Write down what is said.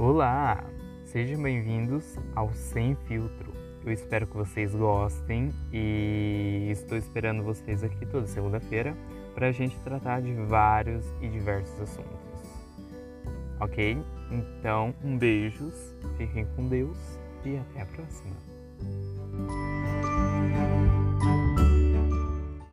Olá! Sejam bem-vindos ao Sem Filtro. Eu espero que vocês gostem e estou esperando vocês aqui toda segunda-feira para a gente tratar de vários e diversos assuntos. Ok? Então, um beijos, fiquem com Deus e até a próxima.